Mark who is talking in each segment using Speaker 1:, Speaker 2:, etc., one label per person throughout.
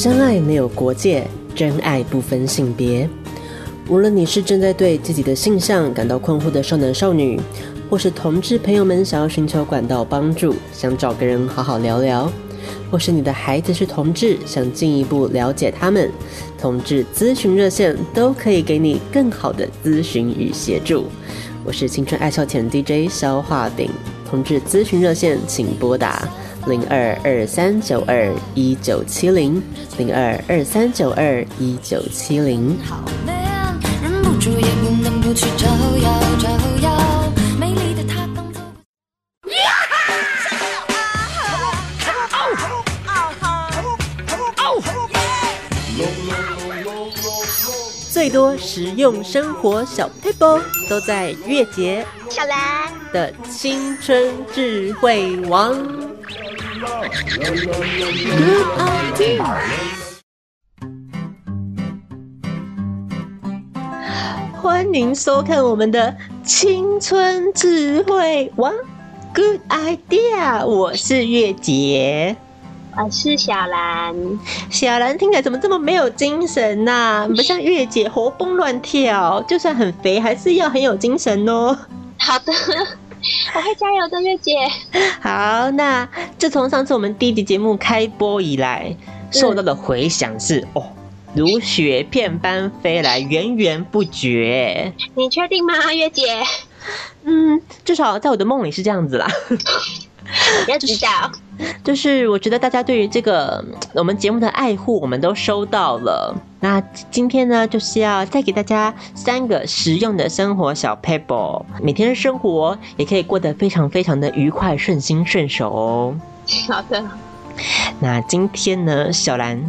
Speaker 1: 相爱没有国界，真爱不分性别。无论你是正在对自己的性向感到困惑的少男少女，或是同志朋友们想要寻求管道帮助，想找个人好好聊聊，或是你的孩子是同志，想进一步了解他们，同志咨询热线都可以给你更好的咨询与协助。我是青春爱笑甜 DJ 消化饼，同志咨询热线请拨打。零二二三九二一九七零，零二二三九二一九七零。最多实用生活小 paper 都在月结
Speaker 2: 小兰
Speaker 1: 的青春智慧王。欢迎收看我们的青春智慧王，Good idea！我是月姐，
Speaker 2: 我是小兰。
Speaker 1: 小兰听起来怎么这么没有精神呐？不像月姐活蹦乱跳，就算很肥，还是要很有精神哦。
Speaker 2: 好的。我会加油的，月姐。
Speaker 1: 好，那自从上次我们第一集节目开播以来，受到的回响是哦，如雪片般飞来，源源不绝。
Speaker 2: 你确定吗，月姐？
Speaker 1: 嗯，至少在我的梦里是这样子啦。
Speaker 2: 要知道，
Speaker 1: 就是 我觉得大家对于这个我们节目的爱护，我们都收到了。那今天呢，就是要再给大家三个实用的生活小 paper，每天的生活也可以过得非常非常的愉快、顺心顺手哦。
Speaker 2: 好的。
Speaker 1: 那今天呢，小兰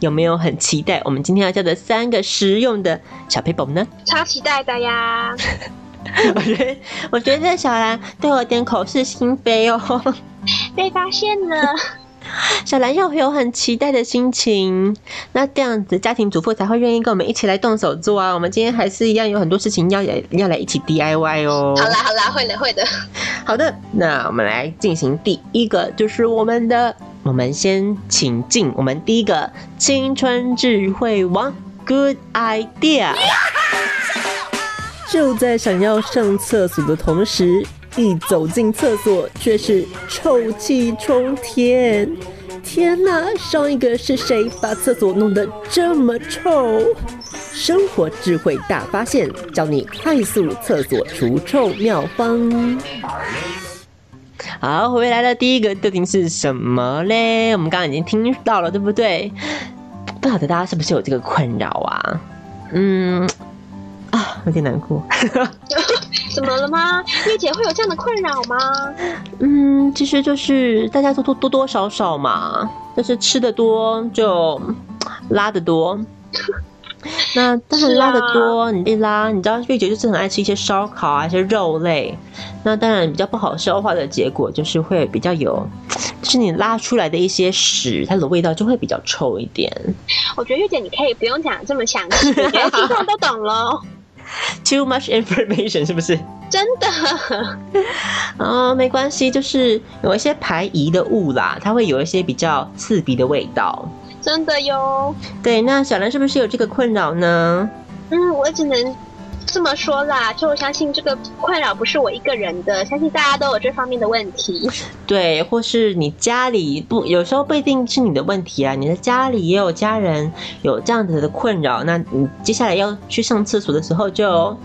Speaker 1: 有没有很期待我们今天要教的三个实用的小 paper 呢？
Speaker 2: 超期待的呀！
Speaker 1: 我觉得，我觉得小兰对我有点口是心非哦，
Speaker 2: 被发现了。
Speaker 1: 小兰要有很期待的心情，那这样子家庭主妇才会愿意跟我们一起来动手做啊。我们今天还是一样有很多事情要来要来一起 DIY
Speaker 2: 哦。好啦好啦，会的会的。
Speaker 1: 好的，那我们来进行第一个，就是我们的，我们先请进我们第一个青春智慧王，Good idea。就在想要上厕所的同时，一走进厕所却是臭气冲天！天哪，上一个是谁把厕所弄得这么臭？生活智慧大发现，教你快速厕所除臭妙方。好，回来了，第一个究竟是什么嘞？我们刚刚已经听到了，对不对？不晓得大家是不是有这个困扰啊？嗯。啊，有点难过。
Speaker 2: 怎么了吗？月姐会有这样的困扰吗？
Speaker 1: 嗯，其实就是大家都多多多少少嘛，就是吃的多就拉的多。那但是拉的多，你一拉，你知道月姐就是很爱吃一些烧烤啊，一些肉类。那当然比较不好消化的结果就是会比较有，就是你拉出来的一些屎，它的味道就会比较臭一点。
Speaker 2: 我觉得月姐你可以不用讲这么详细，我觉得听众都懂了。
Speaker 1: Too much information 是不是？
Speaker 2: 真的
Speaker 1: 哦，没关系，就是有一些排遗的物啦，它会有一些比较刺鼻的味道。
Speaker 2: 真的哟。
Speaker 1: 对，那小兰是不是有这个困扰呢？
Speaker 2: 嗯，我只能。这么说啦，就我相信这个困扰不是我一个人的，相信大家都有这方面的问题。
Speaker 1: 对，或是你家里不，有时候不一定是你的问题啊，你的家里也有家人有这样子的困扰，那你接下来要去上厕所的时候，就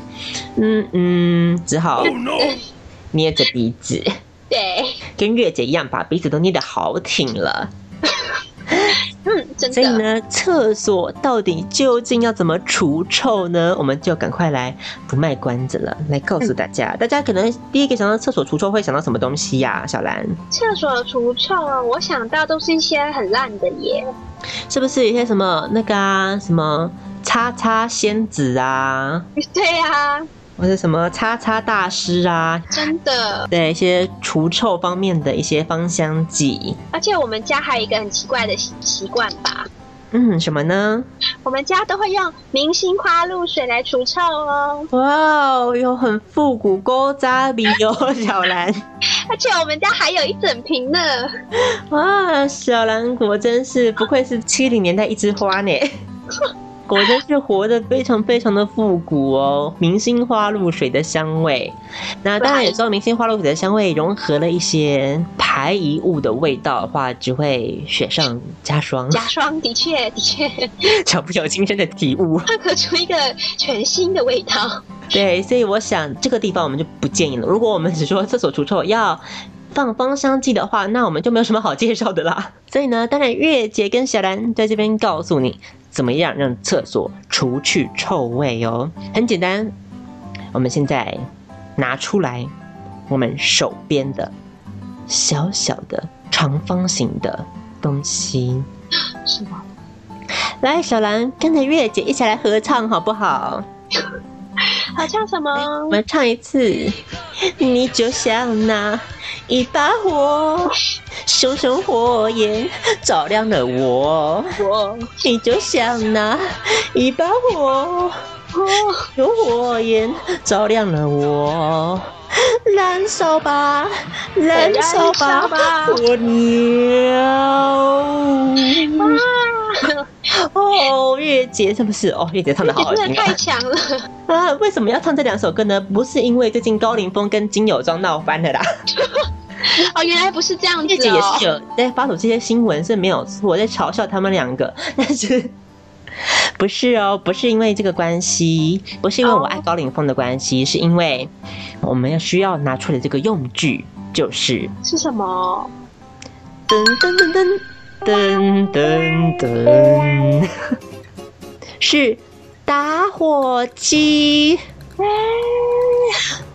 Speaker 1: 嗯嗯，只好捏着鼻子，
Speaker 2: 对，
Speaker 1: 跟月姐一样，把鼻子都捏得好挺了。
Speaker 2: 嗯，
Speaker 1: 所以呢，厕所到底究竟要怎么除臭呢？我们就赶快来不卖关子了，来告诉大家。大家可能第一个想到厕所除臭会想到什么东西呀？小兰，
Speaker 2: 厕所除臭，我想到都是一些很烂的耶，
Speaker 1: 是不是？一些什么那个啊，什么叉叉仙子啊？
Speaker 2: 对呀。
Speaker 1: 或者什么擦擦大师啊，
Speaker 2: 真的，
Speaker 1: 对一些除臭方面的一些芳香剂。
Speaker 2: 而且我们家还有一个很奇怪的习惯吧？
Speaker 1: 嗯，什么呢？
Speaker 2: 我们家都会用明星花露水来除臭哦。
Speaker 1: 哇哦，有很复古高扎比哦，小兰。
Speaker 2: 而且我们家还有一整瓶呢。
Speaker 1: 哇，小兰果真是不愧是七零年代一枝花呢。果真是活得非常非常的复古哦，明星花露水的香味。那当然，有时候明星花露水的香味融合了一些排遗物的味道的话，只会雪上加霜。
Speaker 2: 加霜，的确，的确，
Speaker 1: 小不有亲身的体悟，
Speaker 2: 它可出一个全新的味道。
Speaker 1: 对，所以我想这个地方我们就不建议了。如果我们只说厕所除臭要放芳香剂的话，那我们就没有什么好介绍的啦。所以呢，当然月姐跟小兰在这边告诉你。怎么样让厕所除去臭味哦？很简单，我们现在拿出来我们手边的小小的长方形的东西，
Speaker 2: 是吗？
Speaker 1: 来，小兰跟着月姐一起来合唱好不好？
Speaker 2: 合唱什么？
Speaker 1: 我们唱一次。你就像那一把火，熊熊火焰照亮了我。
Speaker 2: 我，
Speaker 1: 你就像那一把火，用火焰照亮了我。燃烧吧，燃烧吧，火鸟。哦，月姐是不是？哦，月姐唱的好好听
Speaker 2: 啊！太强了
Speaker 1: 啊！为什么要唱这两首歌呢？不是因为最近高凌风跟金友庄闹翻了啦。
Speaker 2: 哦，原来不是这样子哦。月
Speaker 1: 姐也是有在发出这些新闻是没有错，在嘲笑他们两个，但是不是哦？不是因为这个关系，不是因为我爱高凌风的关系，是因为我们要需要拿出的这个用具就是
Speaker 2: 是什么？
Speaker 1: 噔噔噔噔。噔噔噔，是打火机。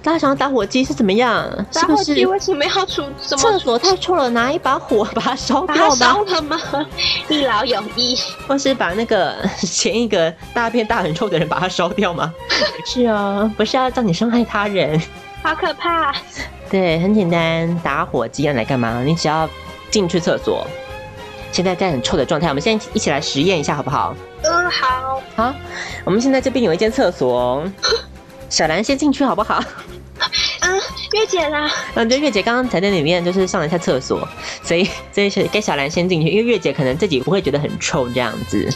Speaker 1: 大家想要打火机是怎么样？
Speaker 2: 打火机为什么要出？
Speaker 1: 厕所太臭了，拿一把火把它烧掉
Speaker 2: 吗？烧了吗？一劳永逸。
Speaker 1: 或是把那个前一个大便大很臭的人把它烧掉吗？是啊，不是要叫你伤害他人。
Speaker 2: 好可怕。
Speaker 1: 对，很简单，打火机要来干嘛？你只要进去厕所。现在在很臭的状态，我们现在一起来实验一下，好不好？
Speaker 2: 嗯，好。
Speaker 1: 好，我们现在这边有一间厕所，小兰先进去好不好？
Speaker 2: 啊，月姐啦。
Speaker 1: 嗯，就月姐刚刚才在里面，就是上了一下厕所，所以所以是该小兰先进去，因为月姐可能自己不会觉得很臭这样子。
Speaker 2: 月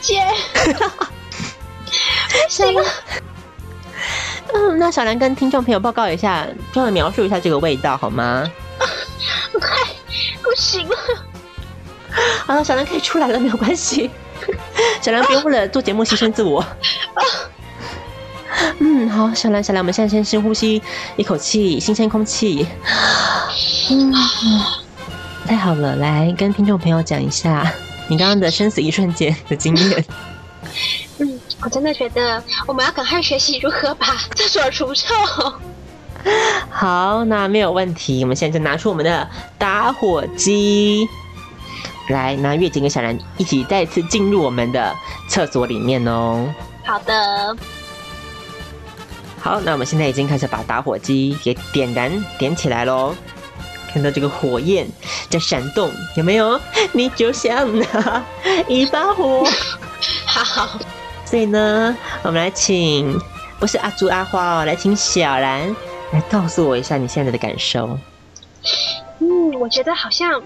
Speaker 2: 姐，不行。
Speaker 1: 嗯，那小兰跟听众朋友报告一下，帮我描述一下这个味道好吗？
Speaker 2: 快。不行了，
Speaker 1: 好了，小兰可以出来了，没有关系。小兰不用为了做节目牺牲自我。嗯，好，小兰，小兰，我们现在先深呼吸一口气，新鲜空气。嗯，太好了，来跟听众朋友讲一下你刚刚的生死一瞬间的经验。
Speaker 2: 嗯，我真的觉得我们要赶快学习如何把 厕所除臭。
Speaker 1: 好，那没有问题。我们现在就拿出我们的打火机，来，拿月景跟小兰一起再次进入我们的厕所里面哦。
Speaker 2: 好的。
Speaker 1: 好，那我们现在已经开始把打火机给点燃点起来喽。看到这个火焰在闪动，有没有？你就像那 一把火。
Speaker 2: 好。
Speaker 1: 所以呢，我们来请，不是阿朱阿花哦，来请小兰。来告诉我一下你现在的感受。
Speaker 2: 嗯，我觉得好像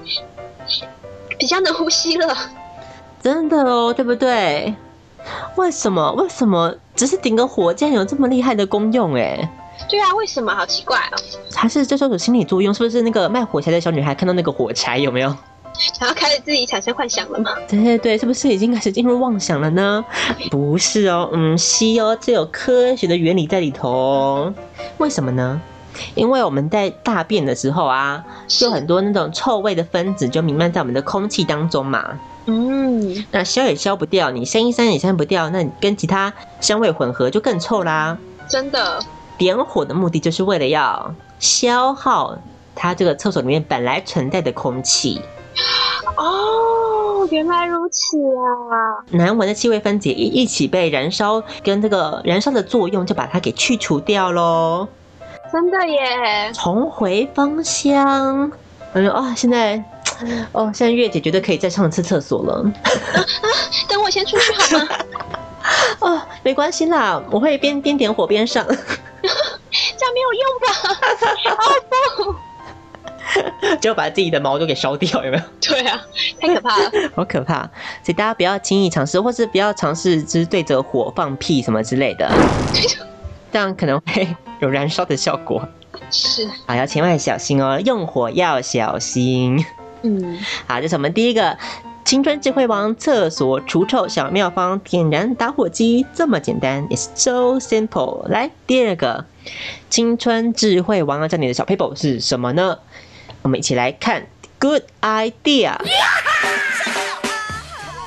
Speaker 2: 比较能呼吸了。
Speaker 1: 真的哦，对不对？为什么？为什么只是顶个火，竟然有这么厉害的功用？哎，
Speaker 2: 对啊，为什么？好奇怪哦。
Speaker 1: 还是这时候有心理作用？是不是那个卖火柴的小女孩看到那个火柴有没有？
Speaker 2: 然后开始自己产生幻想了吗？
Speaker 1: 对对对，是不是已经开始进入妄想了呢？不是哦，嗯，西哦，这有科学的原理在里头。为什么呢？因为我们在大便的时候啊，就很多那种臭味的分子就弥漫在我们的空气当中嘛。嗯，那消也消不掉，你扇一删也删不掉，那你跟其他香味混合就更臭啦。
Speaker 2: 真的，
Speaker 1: 点火的目的就是为了要消耗它这个厕所里面本来存在的空气。
Speaker 2: 哦，原来如此啊！
Speaker 1: 难闻的气味分解一一起被燃烧，跟这个燃烧的作用就把它给去除掉喽。
Speaker 2: 真的耶！
Speaker 1: 重回芳香。我说啊！现在 哦，现在月姐觉得可以再上一次厕所了。
Speaker 2: 等我先出去好吗？
Speaker 1: 哦，没关系啦，我会边边点火边上。
Speaker 2: 这样没有用吧？好
Speaker 1: 就把自己的毛都给烧掉，有没有？
Speaker 2: 对啊，太可怕了。
Speaker 1: 好可怕！所以大家不要轻易尝试，或是不要尝试就是对着火放屁什么之类的，这样可能会有燃烧的效果。
Speaker 2: 是，
Speaker 1: 好，要千万小心哦，用火要小心。
Speaker 2: 嗯，
Speaker 1: 好，这是我们第一个青春智慧王厕所除臭小妙方，点燃打火机这么简单，It's so simple。来，第二个青春智慧王要教你的小 paper 是什么呢？我们一起来看，Good idea。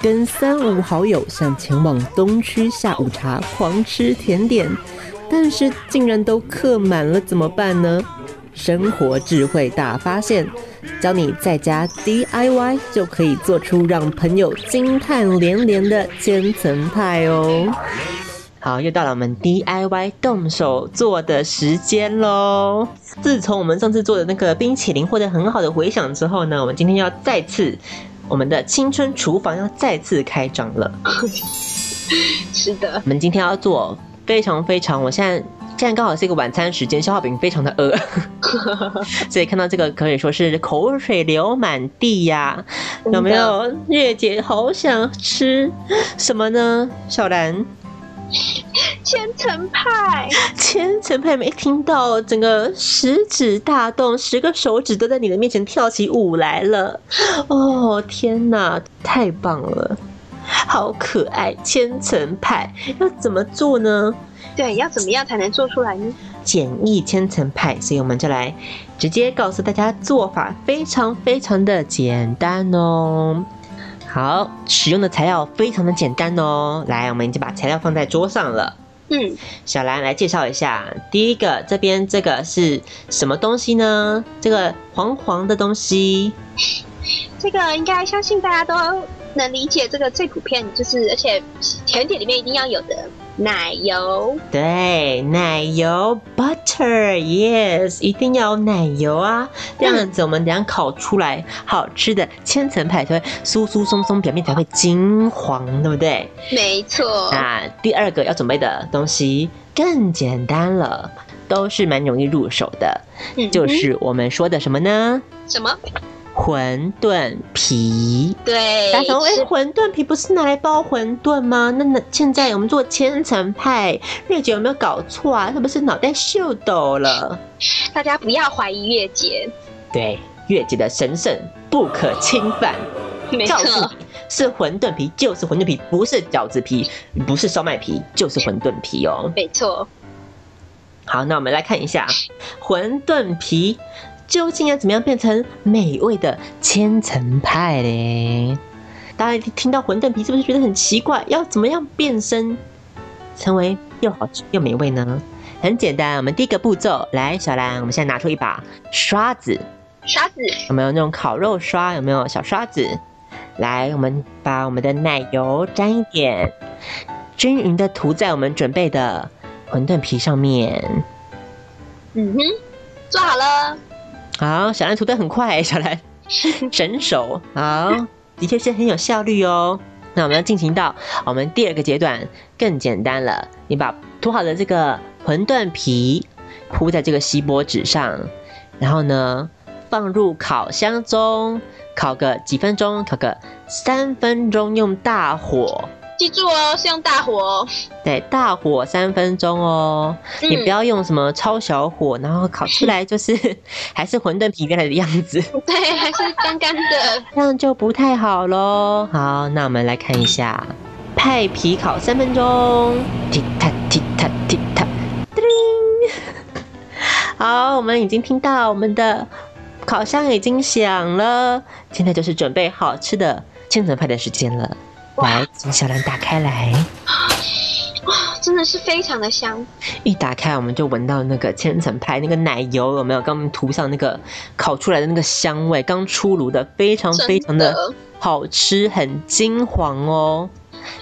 Speaker 1: 跟三五好友想前往东区下午茶狂吃甜点，但是竟然都客满了，怎么办呢？生活智慧大发现，教你在家 DIY 就可以做出让朋友惊叹连连的千层派哦。好，又到了我们 DIY 动手做的时间喽。自从我们上次做的那个冰淇淋获得很好的回响之后呢，我们今天要再次我们的青春厨房要再次开张了。
Speaker 2: 是的，
Speaker 1: 我们今天要做非常非常，我现在现在刚好是一个晚餐时间，消化饼非常的饿，所以看到这个可以说是口水流满地呀。有没有月姐好想吃什么呢？小兰。
Speaker 2: 千层派，
Speaker 1: 千层派没听到，整个食指大动，十个手指都在你的面前跳起舞来了。哦，天哪，太棒了，好可爱！千层派要怎么做呢？
Speaker 2: 对，要怎么样才能做出来呢？
Speaker 1: 简易千层派，所以我们就来直接告诉大家做法，非常非常的简单哦。好，使用的材料非常的简单哦。来，我们已经把材料放在桌上了。
Speaker 2: 嗯，
Speaker 1: 小兰来介绍一下，第一个这边这个是什么东西呢？这个黄黄的东西，
Speaker 2: 这个应该相信大家都能理解。这个最普遍就是，而且甜点里面一定要有的。奶油，
Speaker 1: 对，奶油，butter，yes，一定要有奶油啊，这样子我们等下烤出来好吃的千层派才会酥酥松松，表面才会金黄，对不对？
Speaker 2: 没错。
Speaker 1: 那第二个要准备的东西更简单了，都是蛮容易入手的，就是我们说的什么呢？
Speaker 2: 什么？
Speaker 1: 馄饨皮，
Speaker 2: 对，
Speaker 1: 大家说，哎，馄饨皮不是拿来包馄饨吗？那那现在我们做千层派，月姐有没有搞错啊？是不是脑袋秀逗了？
Speaker 2: 大家不要怀疑月姐，
Speaker 1: 对，月姐的神圣不可侵犯。
Speaker 2: 没错，
Speaker 1: 是馄饨皮就是馄饨皮，不是饺子皮，不是烧麦皮，就是馄饨皮哦。
Speaker 2: 没错。
Speaker 1: 好，那我们来看一下馄饨皮。究竟要怎么样变成美味的千层派嘞？大家听到馄饨皮是不是觉得很奇怪？要怎么样变身成为又好吃又美味呢？很简单，我们第一个步骤，来，小兰，我们现在拿出一把刷子，
Speaker 2: 刷子
Speaker 1: 有没有那种烤肉刷？有没有小刷子？来，我们把我们的奶油沾一点，均匀的涂在我们准备的馄饨皮上面。
Speaker 2: 嗯哼，做好了。
Speaker 1: 好，小兰涂的很快，小兰神手，好，的确是很有效率哦。那我们要进行到我们第二个阶段，更简单了。你把涂好的这个馄饨皮铺在这个锡箔纸上，然后呢，放入烤箱中烤个几分钟，烤个三分钟，用大火。
Speaker 2: 记住哦，是用大火哦。
Speaker 1: 对，大火三分钟哦。你不要用什么超小火，然后烤出来就是 还是馄饨皮原来的样子。
Speaker 2: 对，还是干干的，
Speaker 1: 这样就不太好喽。好，那我们来看一下派皮烤三分钟。踢踏踢踏踢踏，叮！好，我们已经听到我们的烤箱已经响了，现在就是准备好吃的千层派的时间了。来，请小兰打开来。
Speaker 2: 哇，真的是非常的香！
Speaker 1: 一打开，我们就闻到那个千层派那个奶油有没有？刚我们涂上那个烤出来的那个香味，刚出炉的，非常非常的好吃，很金黄哦。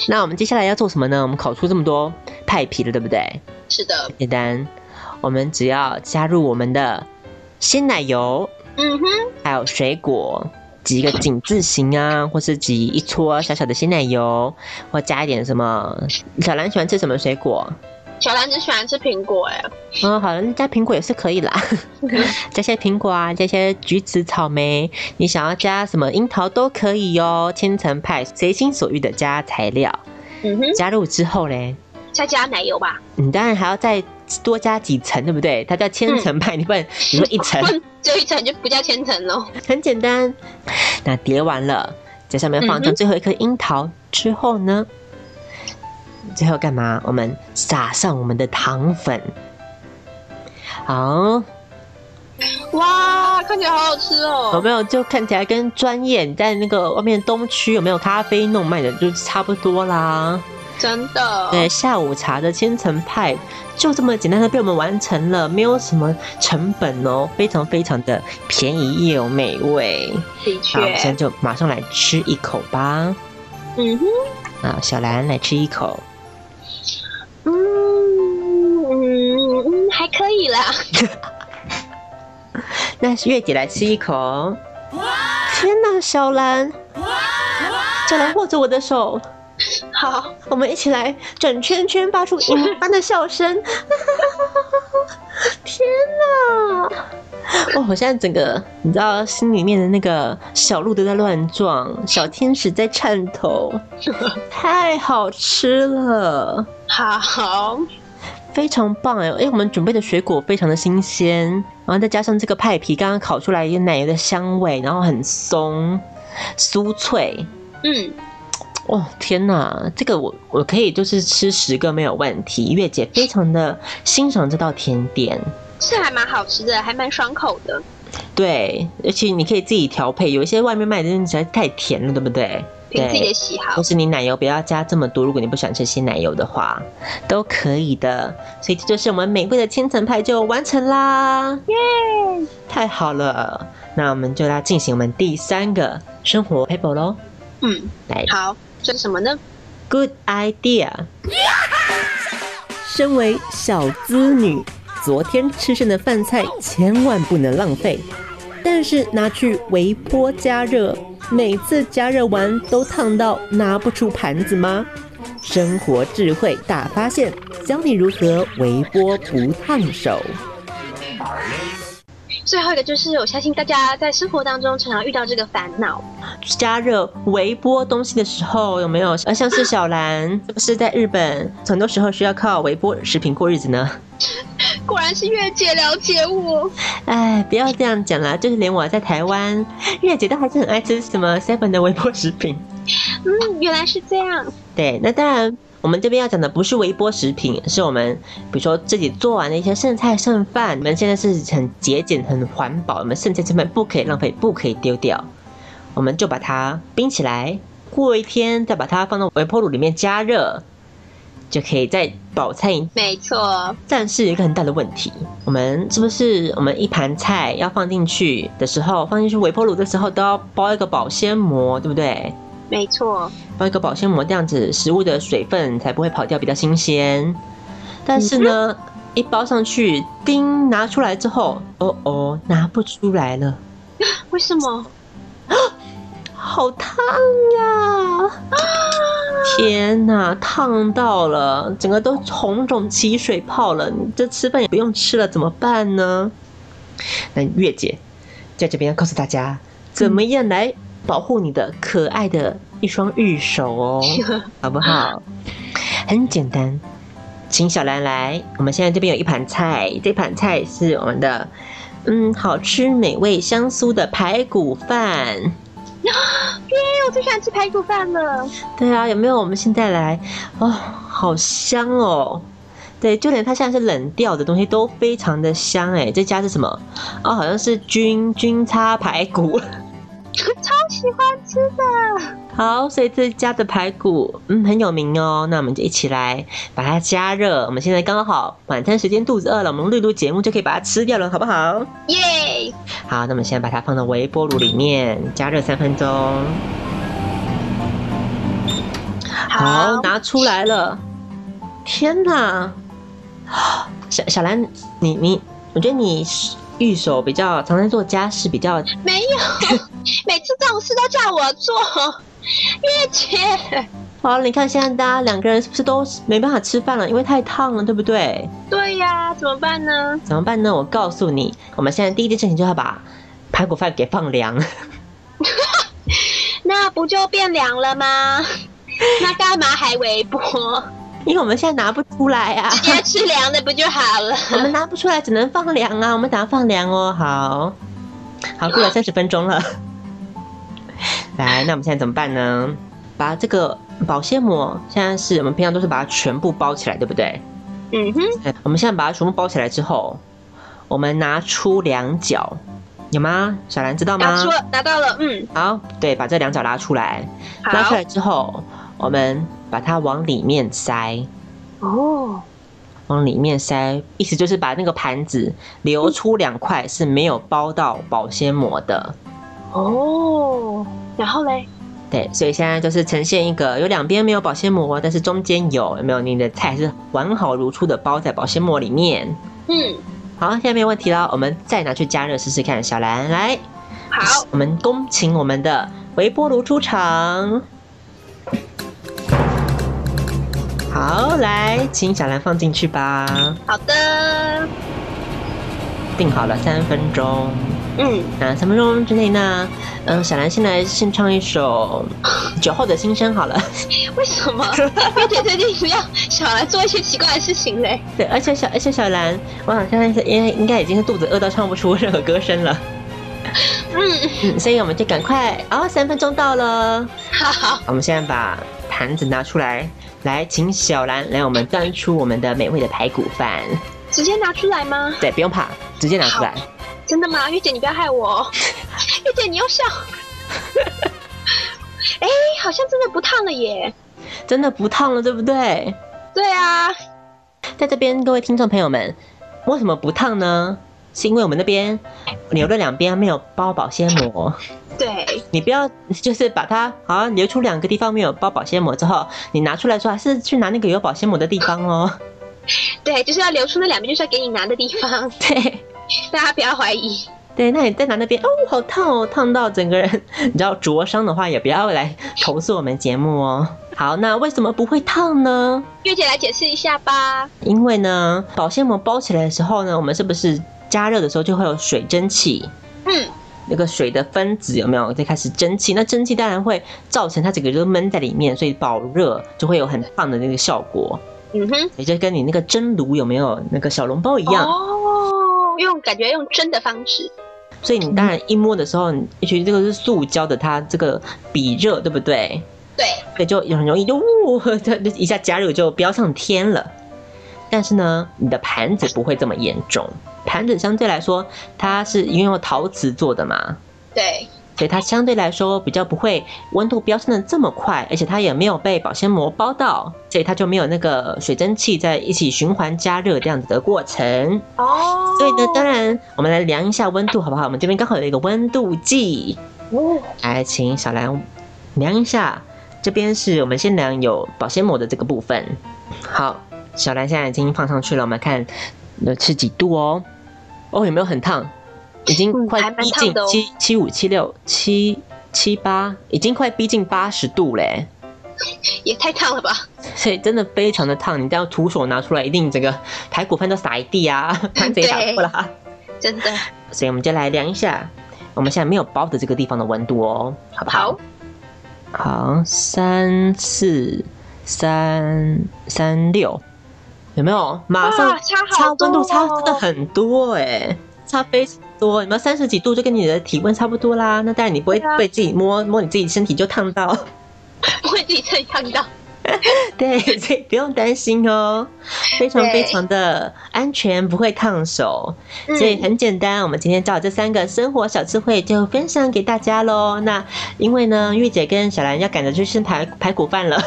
Speaker 1: 那我们接下来要做什么呢？我们烤出这么多派皮了，对不对？
Speaker 2: 是的。
Speaker 1: 简单，我们只要加入我们的鲜奶油，
Speaker 2: 嗯哼，
Speaker 1: 还有水果。挤一个井字形啊，或是挤一撮小小的鲜奶油，或加一点什么。小兰喜欢吃什么水果？
Speaker 2: 小兰只喜欢吃苹果哎。
Speaker 1: 嗯，好了，加苹果也是可以啦，加些苹果啊，加些橘子、草莓，你想要加什么樱桃都可以哟。千层派随心所欲的加材料，嗯哼，加入之后嘞，
Speaker 2: 再加奶油吧。
Speaker 1: 你当然还要再多加几层，对不对？它叫千层派，你不能你说一层，
Speaker 2: 就一层就不叫千层喽。
Speaker 1: 很简单，那叠完了，在上面放上最后一颗樱桃之后呢，最后干嘛？我们撒上我们的糖粉。好，
Speaker 2: 哇，看起来好好吃哦！
Speaker 1: 有没有？就看起来跟专业在那个外面东区有没有咖啡弄卖的就差不多啦。
Speaker 2: 真的，
Speaker 1: 对，下午茶的千层派就这么简单的被我们完成了，没有什么成本哦，非常非常的便宜又美味。
Speaker 2: 的确，
Speaker 1: 现在就马上来吃一口吧。嗯哼，啊，小兰来吃一口。
Speaker 2: 嗯嗯嗯还可以啦，
Speaker 1: 那月底来吃一口。天哪，小兰，小兰握着我的手，
Speaker 2: 好，
Speaker 1: 我们一起来转圈圈，发出鹰般的笑声。天哪！哦，我现在整个，你知道，心里面的那个小鹿都在乱撞，小天使在颤抖，太好吃了。
Speaker 2: 好。
Speaker 1: 非常棒哎！哎，我们准备的水果非常的新鲜，然后再加上这个派皮，刚刚烤出来有奶油的香味，然后很松酥脆。嗯，哦天哪，这个我我可以就是吃十个没有问题。月姐非常的欣赏这道甜点，
Speaker 2: 是还蛮好吃的，还蛮爽口的。
Speaker 1: 对，而且你可以自己调配，有一些外面卖的实在太甜了，对不对？
Speaker 2: 凭自己的喜好，
Speaker 1: 或是你奶油不要加这么多，如果你不喜欢吃鲜奶油的话，都可以的。所以这就是我们美味的千层派就完成啦！耶，太好了！那我们就来进行我们第三个生活 paper 喽。
Speaker 2: 嗯，来，好，这是什么呢
Speaker 1: ？Good idea！身为小资女，昨天吃剩的饭菜千万不能浪费，但是拿去微波加热。每次加热完都烫到拿不出盘子吗？生活智慧大发现，教你如何微波不烫手。
Speaker 2: 最后一个就是，我相信大家在生活当中常常遇到这个烦恼：
Speaker 1: 加热、微波东西的时候有没有？呃，像是小兰，是不是在日本很多时候需要靠微波食品过日子呢？
Speaker 2: 果然是月姐了解我。
Speaker 1: 哎，不要这样讲啦，就是连我在台湾，月姐都还是很爱吃什么 seven 的微波食品。
Speaker 2: 嗯，原来是这样。
Speaker 1: 对，那当然，我们这边要讲的不是微波食品，是我们比如说自己做完的一些剩菜剩饭，我们现在是很节俭、很环保，我们剩菜剩饭不可以浪费，不可以丢掉，我们就把它冰起来，过一天再把它放到微波炉里面加热。就可以再保餐饮，
Speaker 2: 没错。
Speaker 1: 但是有一个很大的问题，我们是不是我们一盘菜要放进去的时候，放进去微波炉的时候都要包一个保鲜膜，对不对？
Speaker 2: 没错，
Speaker 1: 包一个保鲜膜，这样子食物的水分才不会跑掉，比较新鲜。但是呢，一包上去，叮，拿出来之后，哦哦，拿不出来了。
Speaker 2: 为什么？
Speaker 1: 好烫呀！天哪，烫到了，整个都红肿起水泡了。你这吃饭也不用吃了，怎么办呢？那月姐在这边告诉大家，怎么样来保护你的可爱的一双玉手哦，好不好？很简单，请小兰来。我们现在这边有一盘菜，这盘菜是我们的嗯，好吃美味香酥的排骨饭。
Speaker 2: 耶！我最喜欢吃排骨饭了。
Speaker 1: 对啊，有没有？我们现在来哦，好香哦。对，就连它现在是冷掉的东西都非常的香哎。这家是什么？哦，好像是菌菌叉排骨。
Speaker 2: 超喜欢吃的，
Speaker 1: 好，所以这家的排骨，嗯，很有名哦。那我们就一起来把它加热。我们现在刚好晚餐时间，肚子饿了，我们录录节目就可以把它吃掉了，好不好？
Speaker 2: 耶！
Speaker 1: 好，那么现在把它放到微波炉里面加热三分钟。好，拿出来了。天哪！小小兰，你你，我觉得你。玉手比较常常做家事，比较
Speaker 2: 没有，每次这种事都叫我做。月姐，
Speaker 1: 好了，你看现在大家两个人是不是都没办法吃饭了？因为太烫了，对不对？
Speaker 2: 对呀，怎么办呢？
Speaker 1: 怎么办呢？我告诉你，我们现在第一件事情就要把排骨饭给放凉。
Speaker 2: 那不就变凉了吗？那干嘛还微波？
Speaker 1: 因为我们现在拿不出来啊，
Speaker 2: 直接吃凉的不就好了？
Speaker 1: 我们拿不出来，只能放凉啊。我们等下放凉哦。好，好，过了三十分钟了。来，那我们现在怎么办呢？把这个保鲜膜，现在是我们平常都是把它全部包起来，对不对？
Speaker 2: 嗯哼。
Speaker 1: 我们现在把它全部包起来之后，我们拿出两角，有吗？小兰知道吗？
Speaker 2: 拿出了，拿到了。嗯。
Speaker 1: 好，对，把这两角拉出来。拉出来之后，我们把它往里面塞。
Speaker 2: 哦。
Speaker 1: 往里面塞，意思就是把那个盘子留出两块是没有包到保鲜膜的。
Speaker 2: 哦。然后嘞？
Speaker 1: 对，所以现在就是呈现一个有两边没有保鲜膜，但是中间有，有没有？你的菜是完好如初的包在保鲜膜里面。
Speaker 2: 嗯。
Speaker 1: 好，现在没有问题了，我们再拿去加热试试看。小兰来。
Speaker 2: 好。
Speaker 1: 我们恭请我们的微波炉出场。好，来，请小兰放进去吧。
Speaker 2: 好的。
Speaker 1: 定好了三分钟。
Speaker 2: 嗯。
Speaker 1: 那三分钟之内呢？嗯，小兰先来先唱一首 《酒后的心声》好了。
Speaker 2: 为什么？月姐最近不要小兰做一些奇怪的事情嘞？
Speaker 1: 对，而且小而且小兰，我好像应该应该已经是肚子饿到唱不出任何歌声了。
Speaker 2: 嗯
Speaker 1: 嗯，所以我们就赶快哦，三分钟到了。
Speaker 2: 好好，
Speaker 1: 我们现在把盘子拿出来。来，请小兰来，我们端出我们的美味的排骨饭。
Speaker 2: 直接拿出来吗？
Speaker 1: 对，不用怕，直接拿出来。
Speaker 2: 真的吗？月姐，你不要害我。月姐，你又笑。哎，好像真的不烫了耶。
Speaker 1: 真的不烫了，对不对？
Speaker 2: 对啊。
Speaker 1: 在这边，各位听众朋友们，为什么不烫呢？是因为我们那边留了两边没有包保鲜膜。
Speaker 2: 对，
Speaker 1: 你不要就是把它好像留出两个地方没有包保鲜膜之后，你拿出来说还是去拿那个有保鲜膜的地方哦。
Speaker 2: 对，就是要留出那两边，就是要给你拿的地方。
Speaker 1: 对，
Speaker 2: 大家不要怀疑。
Speaker 1: 对，那你再拿那边哦，好烫哦，烫到整个人，你知道灼伤的话也不要来投诉我们节目哦。好，那为什么不会烫呢？
Speaker 2: 月姐来解释一下吧。
Speaker 1: 因为呢，保鲜膜包起来的时候呢，我们是不是加热的时候就会有水蒸气？
Speaker 2: 嗯。
Speaker 1: 那个水的分子有没有在开始蒸汽？那蒸汽当然会造成它整个就闷在里面，所以保热就会有很烫的那个效果。
Speaker 2: 嗯哼，
Speaker 1: 也就跟你那个蒸炉有没有那个小笼包一样
Speaker 2: 哦，用感觉用蒸的方式。
Speaker 1: 所以你当然一摸的时候，你觉得这个是塑胶的，它这个比热，对不对？
Speaker 2: 对，
Speaker 1: 对，就很容易就呜，它一下加热就飙上天了。但是呢，你的盘子不会这么严重。盘子相对来说，它是因为用陶瓷做的嘛，
Speaker 2: 对，
Speaker 1: 所以它相对来说比较不会温度飙升的这么快，而且它也没有被保鲜膜包到，所以它就没有那个水蒸气在一起循环加热这样子的过程。
Speaker 2: 哦，
Speaker 1: 所以呢，当然我们来量一下温度好不好？我们这边刚好有一个温度计，
Speaker 2: 哦，
Speaker 1: 来，请小兰量一下，这边是我们先量有保鲜膜的这个部分。好，小兰现在已经放上去了，我们看。那是几度哦？哦，有没有很烫？已经快逼近七七五七六七七八，已经快逼近八十度嘞！
Speaker 2: 也太烫了吧！
Speaker 1: 所以真的非常的烫，你这样徒手拿出来，一定整个排骨饭都洒一地啊，盘子也打破了。
Speaker 2: 真的。
Speaker 1: 所以我们就来量一下，我们现在没有包的这个地方的温度哦，好不好？好，三四三三六。有没有马上
Speaker 2: 差
Speaker 1: 温度差真的很多哎，差非常多。有没有三十几度就跟你的体温差不多啦？那当然你不会被自己摸摸你自己身体就烫到，
Speaker 2: 不会自己身体烫到。
Speaker 1: 对，所以不用担心哦，非常非常的安全，不会烫手。所以很简单，我们今天教这三个生活小智慧就分享给大家喽。那因为呢，月姐跟小兰要赶着去吃排排骨饭了，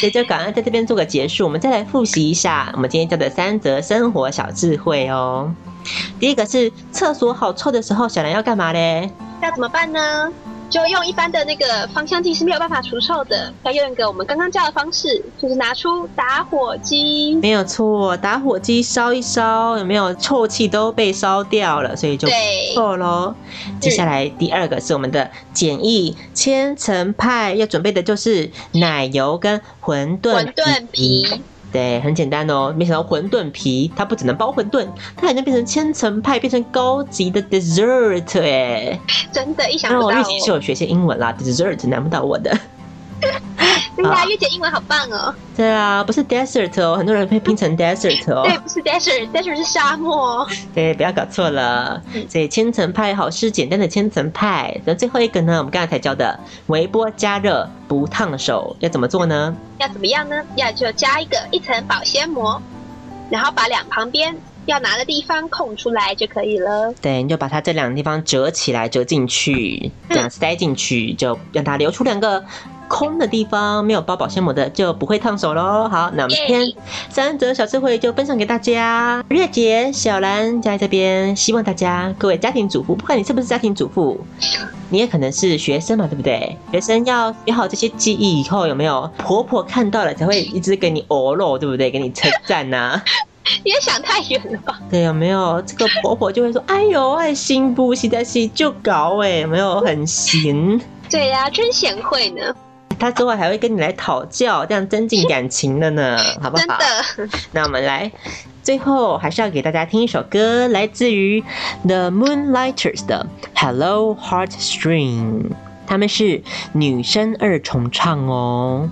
Speaker 1: 所以就赶快在这边做个结束。我们再来复习一下我们今天教的三则生活小智慧哦。第一个是厕所好臭的时候，小兰要干嘛嘞？
Speaker 2: 要怎么办呢？就用一般的那个芳香剂是没有办法除臭的，要用一个我们刚刚教的方式，就是拿出打火机。
Speaker 1: 没有错，打火机烧一烧，有没有臭气都被烧掉了，所以就
Speaker 2: 对
Speaker 1: 错喽。接下来第二个是我们的简易千层派，要准备的就是奶油跟馄饨
Speaker 2: 馄饨皮。
Speaker 1: 对，很简单哦。没想到馄饨皮它不只能包馄饨，它还能变成千层派，变成高级的 dessert 哎。
Speaker 2: 真的，一想到、哦。
Speaker 1: 我预期是有学些英文啦，dessert 难不倒我的。
Speaker 2: 对呀，月姐英文好棒哦。
Speaker 1: 对啊，不是 desert 哦，很多人会拼成 desert 哦。
Speaker 2: 对，不是 desert，desert 是沙漠。
Speaker 1: 对，不要搞错了。所以千层派好吃简单的千层派。那最后一个呢，我们刚才才教的微波加热不烫手，要怎么做呢？
Speaker 2: 要怎么样呢？要就加一个一层保鲜膜，然后把两旁边要拿的地方空出来就可以了。
Speaker 1: 对，你就把它这两个地方折起来，折进去，这样塞进去，就让它留出两个。空的地方没有包保鲜膜的就不会烫手喽。好，那我们今天三折小智慧就分享给大家。月姐、小兰在这边，希望大家各位家庭主妇，不管你是不是家庭主妇，你也可能是学生嘛，对不对？学生要学好这些记忆，以后有没有婆婆看到了才会一直给你哦喽，对不对？给你称赞呐。
Speaker 2: 你也想太远了吧？
Speaker 1: 对，有没有这个婆婆就会说：“哎呦，爱心不实在是就搞哎，有没有很行？”
Speaker 2: 对呀、真贤惠呢。
Speaker 1: 她之后还会跟你来讨教，这样增进感情的呢，好不好？
Speaker 2: 真的。
Speaker 1: 那我们来，最后还是要给大家听一首歌，来自于 The Moonlighters 的《Hello Heartstring》，他们是女生二重唱哦。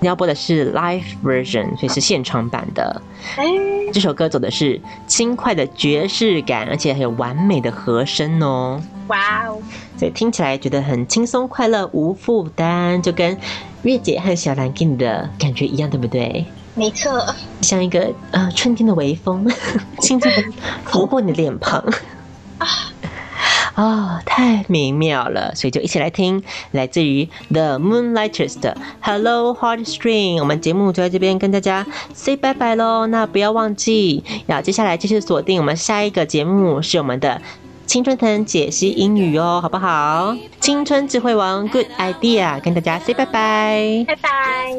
Speaker 1: 你要播的是 live version，所以是现场版的。
Speaker 2: 哎，
Speaker 1: 这首歌走的是轻快的爵士感，而且还有完美的和声哦。
Speaker 2: 哇哦！
Speaker 1: 所以听起来觉得很轻松快乐，无负担，就跟月姐和小兰给你的感觉一样，对不对？
Speaker 2: 没错，
Speaker 1: 像一个呃春天的微风，轻轻的 拂过你的脸庞。
Speaker 2: 啊
Speaker 1: 哦，太美妙了！所以就一起来听来自于 The Moonlighters 的 Hello Heartstring。我们节目就在这边跟大家 say 拜拜喽。那不要忘记，要接下来继续锁定我们下一个节目是我们的青春藤解析英语哦，好不好？青春智慧王 Good Idea 跟大家 say 拜拜。
Speaker 2: 拜拜。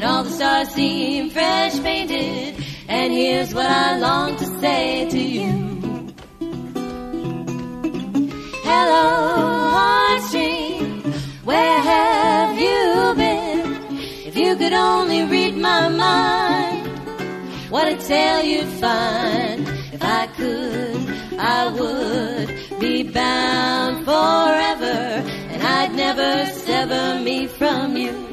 Speaker 3: And all the stars seem fresh painted. And here's what I long to say to you. Hello, heartstring, where have you been? If you could only read my mind, what a tale you'd find. If I could, I would be bound forever, and I'd never sever me from you.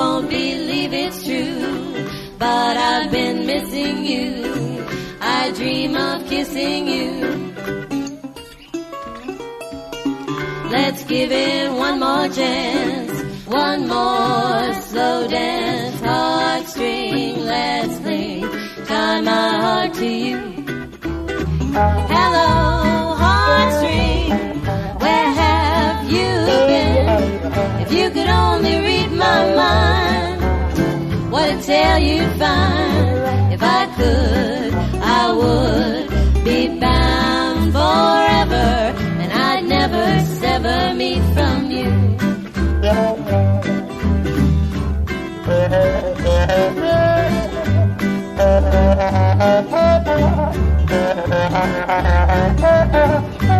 Speaker 3: Won't believe it's true, but I've been missing you. I dream of kissing you. Let's give it one more chance, one more slow dance, heartstring. Let's cling, tie my heart to you. Hello, heartstring, where have you? If you could only read my mind, what a tale you'd find. If I could, I would be bound forever, and I'd never sever me from you.